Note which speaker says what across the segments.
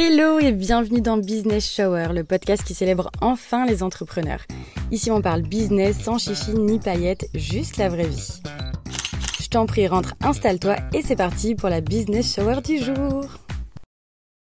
Speaker 1: Hello et bienvenue dans Business Shower, le podcast qui célèbre enfin les entrepreneurs. Ici on parle business sans chichi ni paillettes, juste la vraie vie. Je t'en prie, rentre, installe-toi et c'est parti pour la Business Shower du jour.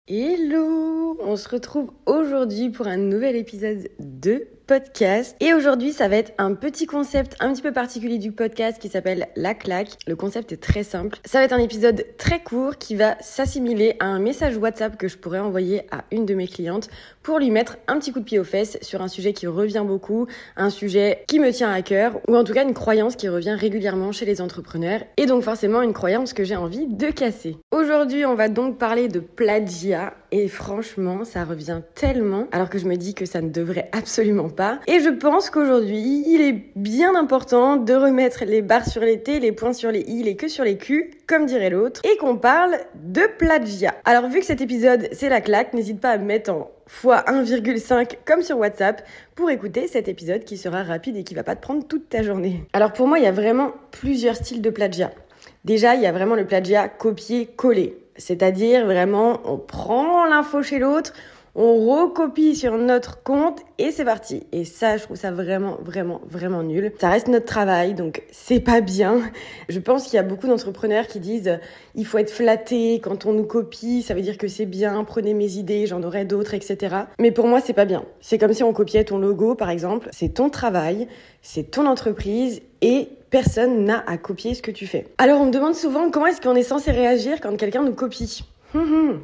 Speaker 1: Hello On se retrouve aujourd'hui pour un nouvel épisode de podcast. Et aujourd'hui, ça va être un petit concept un petit peu particulier du podcast qui s'appelle La claque. Le concept est très simple. Ça va être un épisode très court qui va s'assimiler à un message WhatsApp que je pourrais envoyer à une de mes clientes pour lui mettre un petit coup de pied aux fesses sur un sujet qui revient beaucoup, un sujet qui me tient à cœur ou en tout cas une croyance qui revient régulièrement chez les entrepreneurs et donc forcément une croyance que j'ai envie de casser. Aujourd'hui, on va donc parler de plagiat et franchement, ça revient tellement alors que je me dis que ça ne devrait absolument Et je pense qu'aujourd'hui, il est bien important de remettre les barres sur les T, les points sur les I, les queues sur les Q, comme dirait l'autre, et qu'on parle de plagiat. Alors vu que cet épisode, c'est la claque, n'hésite pas à me mettre en fois 1,5 comme sur WhatsApp pour écouter cet épisode qui sera rapide et qui va pas te prendre toute ta journée. Alors pour moi, il y a vraiment plusieurs styles de plagiat. Déjà, il y a vraiment le plagiat copier-coller. C'est-à-dire vraiment, on prend l'info chez l'autre, on recopie sur notre compte et c'est parti. Et ça, je trouve ça vraiment, vraiment, vraiment nul. Ça reste notre travail, donc c'est pas bien. Je pense qu'il y a beaucoup d'entrepreneurs qui disent il faut être flatté quand on nous copie, ça veut dire que c'est bien, prenez mes idées, j'en aurai d'autres, etc. Mais pour moi, c'est pas bien. C'est comme si on copiait ton logo, par exemple. C'est ton travail, c'est ton entreprise et personne n'a à copier ce que tu fais. Alors on me demande souvent comment est-ce qu'on est censé réagir quand quelqu'un nous copie? Hum, hum.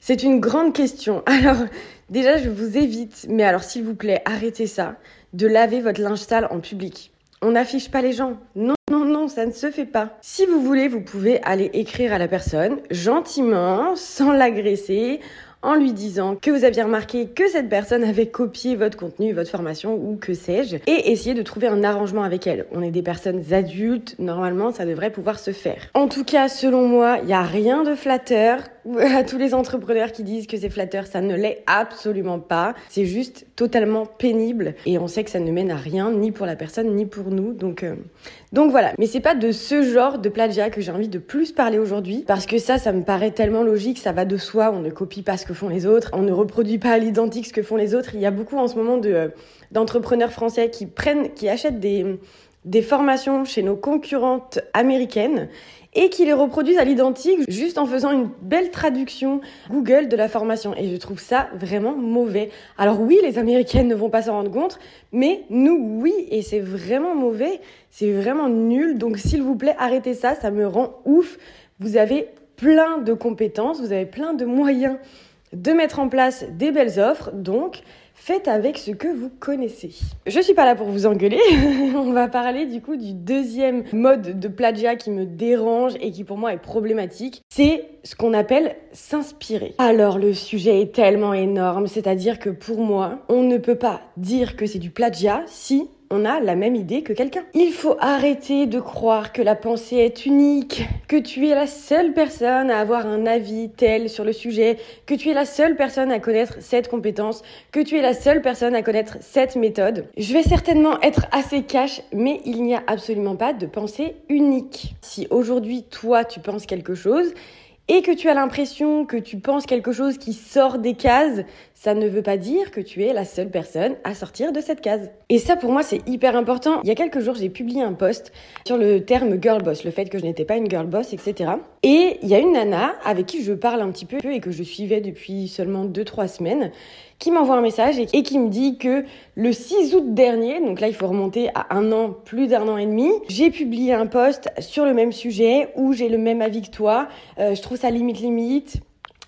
Speaker 1: C'est une grande question. Alors, déjà, je vous évite, mais alors s'il vous plaît, arrêtez ça, de laver votre linge sale en public. On n'affiche pas les gens. Non, non, non, ça ne se fait pas. Si vous voulez, vous pouvez aller écrire à la personne gentiment, sans l'agresser, en lui disant que vous aviez remarqué que cette personne avait copié votre contenu, votre formation ou que sais-je, et essayer de trouver un arrangement avec elle. On est des personnes adultes, normalement ça devrait pouvoir se faire. En tout cas, selon moi, il n'y a rien de flatteur. À tous les entrepreneurs qui disent que c'est flatteur, ça ne l'est absolument pas. C'est juste totalement pénible et on sait que ça ne mène à rien, ni pour la personne, ni pour nous. Donc, euh, donc voilà. Mais c'est pas de ce genre de plagiat que j'ai envie de plus parler aujourd'hui parce que ça, ça me paraît tellement logique, ça va de soi. On ne copie pas ce que font les autres, on ne reproduit pas à l'identique ce que font les autres. Il y a beaucoup en ce moment euh, d'entrepreneurs français qui prennent, qui achètent des, des formations chez nos concurrentes américaines et qui les reproduisent à l'identique juste en faisant une belle traduction Google de la formation. Et je trouve ça vraiment mauvais. Alors oui, les Américaines ne vont pas s'en rendre compte, mais nous, oui, et c'est vraiment mauvais, c'est vraiment nul. Donc s'il vous plaît, arrêtez ça, ça me rend ouf. Vous avez plein de compétences, vous avez plein de moyens de mettre en place des belles offres. Donc, faites avec ce que vous connaissez. Je suis pas là pour vous engueuler. On va parler du coup du deuxième mode de plagiat qui me dérange et qui pour moi est problématique. C'est ce qu'on appelle s'inspirer. Alors le sujet est tellement énorme, c'est-à-dire que pour moi, on ne peut pas dire que c'est du plagiat si on a la même idée que quelqu'un. Il faut arrêter de croire que la pensée est unique, que tu es la seule personne à avoir un avis tel sur le sujet, que tu es la seule personne à connaître cette compétence, que tu es la seule personne à connaître cette méthode. Je vais certainement être assez cash, mais il n'y a absolument pas de pensée unique. Si aujourd'hui toi tu penses quelque chose, et que tu as l'impression que tu penses quelque chose qui sort des cases, ça ne veut pas dire que tu es la seule personne à sortir de cette case. Et ça, pour moi, c'est hyper important. Il y a quelques jours, j'ai publié un post sur le terme girl boss, le fait que je n'étais pas une girl boss, etc. Et il y a une nana avec qui je parle un petit peu et que je suivais depuis seulement 2-3 semaines, qui m'envoie un message et, qui me dit que le 6 août dernier, donc là il faut remonter à un an, plus d'un an et demi, j'ai publié un post sur le même sujet où j'ai le même avis que toi. Euh, je trouve ça limite limite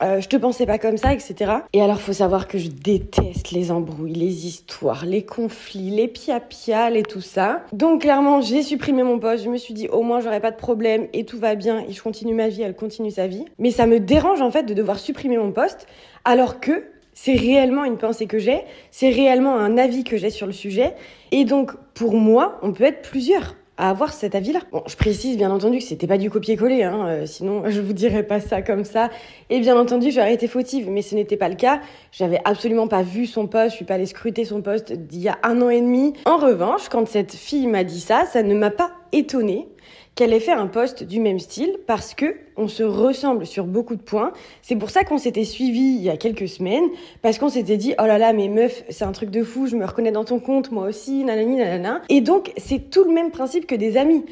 Speaker 1: euh, je te pensais pas comme ça, etc. Et alors, faut savoir que je déteste les embrouilles, les histoires, les conflits, les piapiales et tout ça. Donc, clairement, j'ai supprimé mon poste. Je me suis dit, au moins, j'aurai pas de problème et tout va bien et je continue ma vie, elle continue sa vie. Mais ça me dérange, en fait, de devoir supprimer mon poste alors que c'est réellement une pensée que j'ai, c'est réellement un avis que j'ai sur le sujet. Et donc, pour moi, on peut être plusieurs à avoir cet avis-là. Bon, je précise bien entendu que c'était pas du copier-coller, hein, euh, sinon je vous dirais pas ça comme ça. Et bien entendu, j'aurais été fautive, mais ce n'était pas le cas. J'avais absolument pas vu son poste, je suis pas allée scruter son poste d'il y a un an et demi. En revanche, quand cette fille m'a dit ça, ça ne m'a pas étonnée qu'elle ait fait un post du même style parce que on se ressemble sur beaucoup de points. C'est pour ça qu'on s'était suivi il y a quelques semaines parce qu'on s'était dit oh là là mais meuf c'est un truc de fou, je me reconnais dans ton compte moi aussi nanani nanana. Et donc c'est tout le même principe que des amis.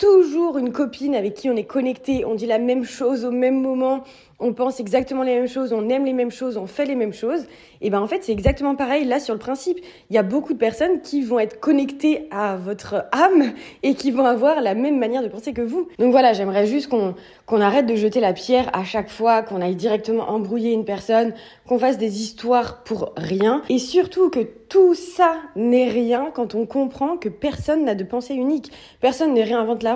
Speaker 1: Toujours une copine avec qui on est connecté, on dit la même chose au même moment, on pense exactement les mêmes choses, on aime les mêmes choses, on fait les mêmes choses. Et ben en fait, c'est exactement pareil là sur le principe. Il y a beaucoup de personnes qui vont être connectées à votre âme et qui vont avoir la même manière de penser que vous. Donc voilà, j'aimerais juste qu'on qu'on arrête de jeter la pierre à chaque fois, qu'on aille directement embrouiller une personne, qu'on fasse des histoires pour rien et surtout que tout ça n'est rien quand on comprend que personne n'a de pensée unique. Personne ne réinvente la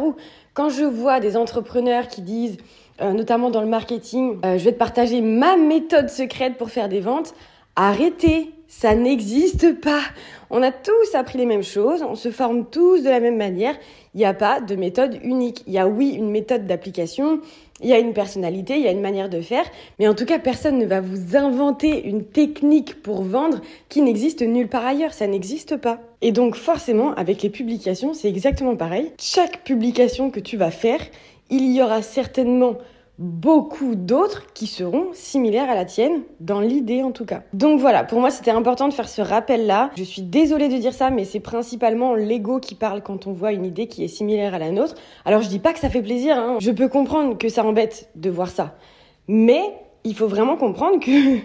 Speaker 1: Quand je vois des entrepreneurs qui disent euh, notamment dans le marketing. Euh, je vais te partager ma méthode secrète pour faire des ventes. Arrêtez, ça n'existe pas. On a tous appris les mêmes choses, on se forme tous de la même manière. Il n'y a pas de méthode unique. Il y a oui une méthode d'application, il y a une personnalité, il y a une manière de faire, mais en tout cas personne ne va vous inventer une technique pour vendre qui n'existe nulle part ailleurs. Ça n'existe pas. Et donc forcément avec les publications c'est exactement pareil. Chaque publication que tu vas faire, il y aura certainement beaucoup d'autres qui seront similaires à la tienne, dans l'idée en tout cas. Donc voilà, pour moi c'était important de faire ce rappel-là. Je suis désolée de dire ça, mais c'est principalement l'ego qui parle quand on voit une idée qui est similaire à la nôtre. Alors je dis pas que ça fait plaisir, hein. je peux comprendre que ça embête de voir ça. Mais il faut vraiment comprendre que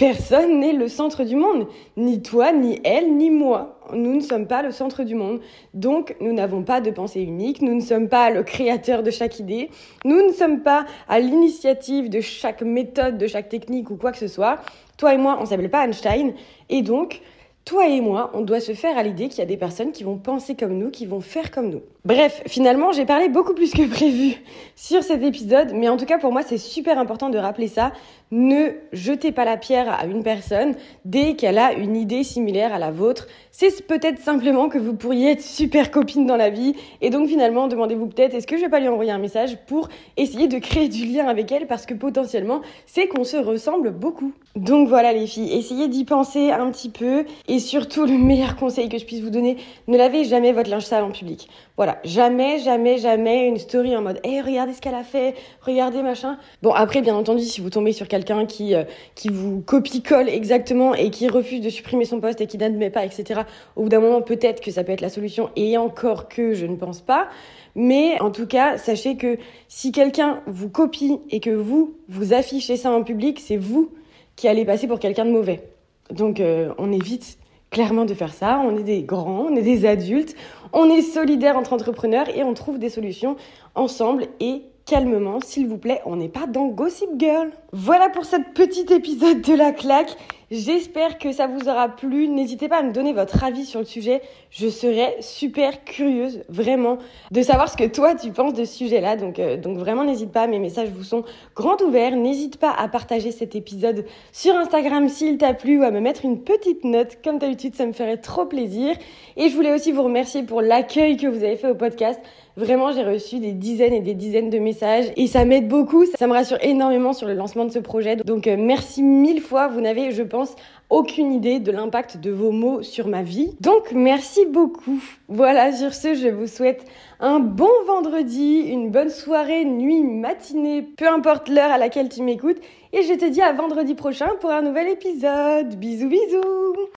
Speaker 1: Personne n'est le centre du monde, ni toi, ni elle, ni moi. Nous ne sommes pas le centre du monde. Donc, nous n'avons pas de pensée unique, nous ne sommes pas le créateur de chaque idée, nous ne sommes pas à l'initiative de chaque méthode, de chaque technique ou quoi que ce soit. Toi et moi, on s'appelle pas Einstein. Et donc, toi et moi, on doit se faire à l'idée qu'il y a des personnes qui vont penser comme nous, qui vont faire comme nous. Bref, finalement, j'ai parlé beaucoup plus que prévu sur cet épisode, mais en tout cas pour moi, c'est super important de rappeler ça. Ne jetez pas la pierre à une personne dès qu'elle a une idée similaire à la vôtre. C'est peut-être simplement que vous pourriez être super copine dans la vie, et donc finalement, demandez-vous peut-être est-ce que je vais pas lui envoyer un message pour essayer de créer du lien avec elle, parce que potentiellement, c'est qu'on se ressemble beaucoup. Donc voilà les filles, essayez d'y penser un petit peu, et surtout le meilleur conseil que je puisse vous donner, ne lavez jamais votre linge sale en public. Voilà, jamais, jamais, jamais une story en mode, hé, regardez ce qu'elle a fait, regardez machin. Bon, après, bien entendu, si vous tombez sur quelqu'un qui, euh, qui vous copie-colle exactement et qui refuse de supprimer son poste et qui n'admet pas, etc., au bout d'un moment, peut-être que ça peut être la solution, et encore que je ne pense pas. Mais en tout cas, sachez que si quelqu'un vous copie et que vous, vous affichez ça en public, c'est vous qui allez passer pour quelqu'un de mauvais. Donc, euh, on évite clairement de faire ça. On est des grands, on est des adultes, on est solidaires entre entrepreneurs et on trouve des solutions ensemble et calmement, s'il vous plaît, on n'est pas dans Gossip Girl. Voilà pour cet petit épisode de la claque. J'espère que ça vous aura plu. N'hésitez pas à me donner votre avis sur le sujet. Je serais super curieuse, vraiment, de savoir ce que toi tu penses de ce sujet-là. Donc, euh, donc vraiment, n'hésite pas. Mes messages vous sont grand ouverts. N'hésite pas à partager cet épisode sur Instagram s'il t'a plu ou à me mettre une petite note. Comme d'habitude, ça me ferait trop plaisir. Et je voulais aussi vous remercier pour l'accueil que vous avez fait au podcast. Vraiment, j'ai reçu des dizaines et des dizaines de messages et ça m'aide beaucoup. Ça me rassure énormément sur le lancement de ce projet. Donc, euh, merci mille fois. Vous n'avez, je pense, aucune idée de l'impact de vos mots sur ma vie. Donc, merci beaucoup. Voilà, sur ce, je vous souhaite un bon vendredi, une bonne soirée, nuit, matinée, peu importe l'heure à laquelle tu m'écoutes. Et je te dis à vendredi prochain pour un nouvel épisode. Bisous, bisous